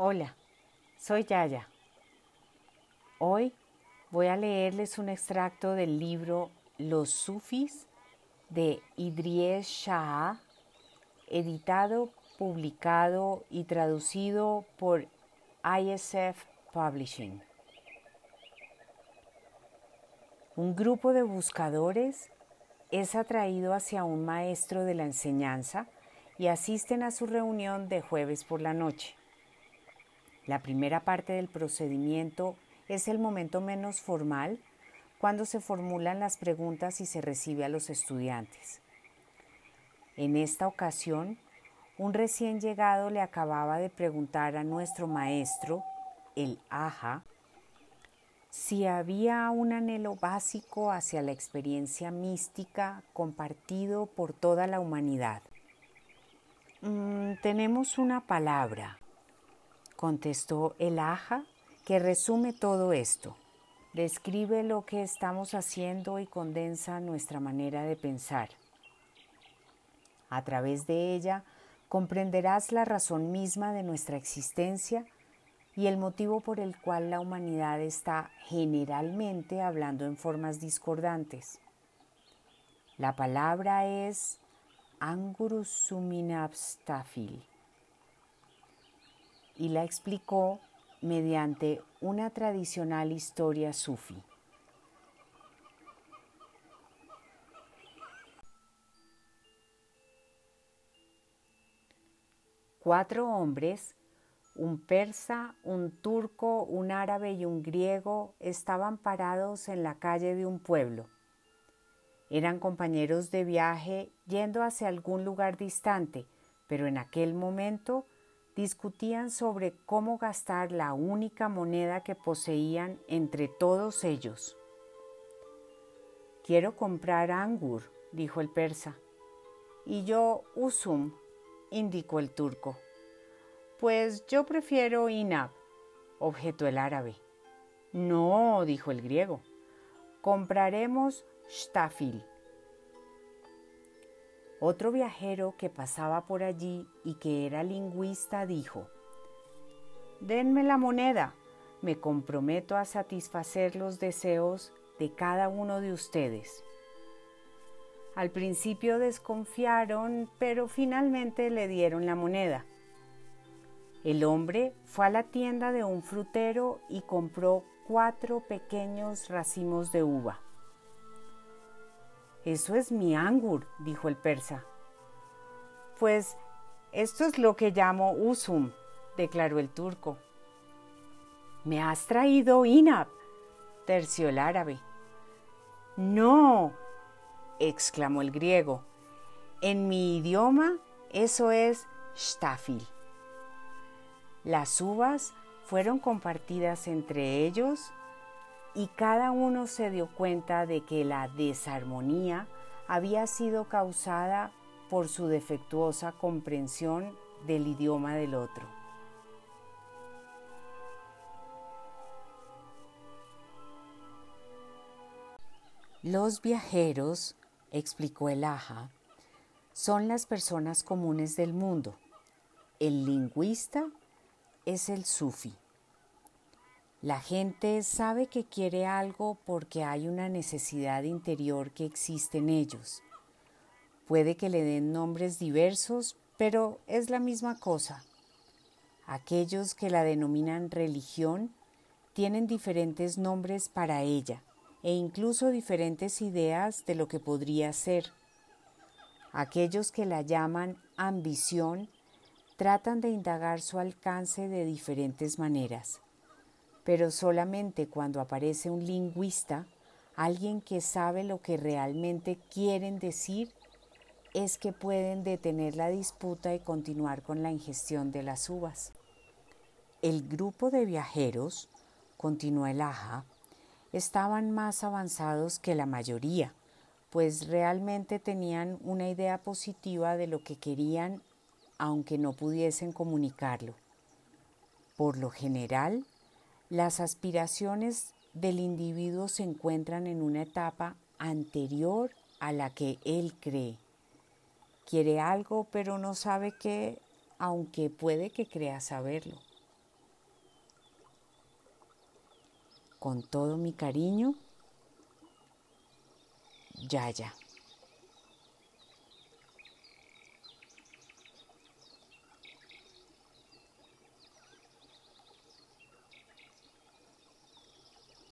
Hola, soy Yaya. Hoy voy a leerles un extracto del libro Los Sufis de Idries Shah, editado, publicado y traducido por ISF Publishing. Un grupo de buscadores es atraído hacia un maestro de la enseñanza y asisten a su reunión de jueves por la noche. La primera parte del procedimiento es el momento menos formal cuando se formulan las preguntas y se recibe a los estudiantes. En esta ocasión, un recién llegado le acababa de preguntar a nuestro maestro, el Aja, si había un anhelo básico hacia la experiencia mística compartido por toda la humanidad. Mm, tenemos una palabra, contestó el aja, que resume todo esto. Describe lo que estamos haciendo y condensa nuestra manera de pensar. A través de ella comprenderás la razón misma de nuestra existencia y el motivo por el cual la humanidad está generalmente hablando en formas discordantes. La palabra es Angurusuminabstafil y la explicó mediante una tradicional historia sufi. Cuatro hombres, un persa, un turco, un árabe y un griego, estaban parados en la calle de un pueblo. Eran compañeros de viaje yendo hacia algún lugar distante, pero en aquel momento discutían sobre cómo gastar la única moneda que poseían entre todos ellos. Quiero comprar angur, dijo el persa. Y yo usum, indicó el turco. Pues yo prefiero inab, objetó el árabe. No, dijo el griego. Compraremos shtafil, otro viajero que pasaba por allí y que era lingüista dijo, Denme la moneda, me comprometo a satisfacer los deseos de cada uno de ustedes. Al principio desconfiaron, pero finalmente le dieron la moneda. El hombre fue a la tienda de un frutero y compró cuatro pequeños racimos de uva. Eso es mi angur, dijo el persa. Pues esto es lo que llamo usum, declaró el turco. Me has traído inab, terció el árabe. No, exclamó el griego. En mi idioma eso es shtafil. Las uvas fueron compartidas entre ellos y cada uno se dio cuenta de que la desarmonía había sido causada por su defectuosa comprensión del idioma del otro. Los viajeros, explicó el Aja, son las personas comunes del mundo. El lingüista es el sufi. La gente sabe que quiere algo porque hay una necesidad interior que existe en ellos. Puede que le den nombres diversos, pero es la misma cosa. Aquellos que la denominan religión tienen diferentes nombres para ella e incluso diferentes ideas de lo que podría ser. Aquellos que la llaman ambición tratan de indagar su alcance de diferentes maneras pero solamente cuando aparece un lingüista, alguien que sabe lo que realmente quieren decir, es que pueden detener la disputa y continuar con la ingestión de las uvas. El grupo de viajeros, continuó el Aja, estaban más avanzados que la mayoría, pues realmente tenían una idea positiva de lo que querían, aunque no pudiesen comunicarlo. Por lo general, las aspiraciones del individuo se encuentran en una etapa anterior a la que él cree. Quiere algo pero no sabe qué, aunque puede que crea saberlo. Con todo mi cariño, Yaya.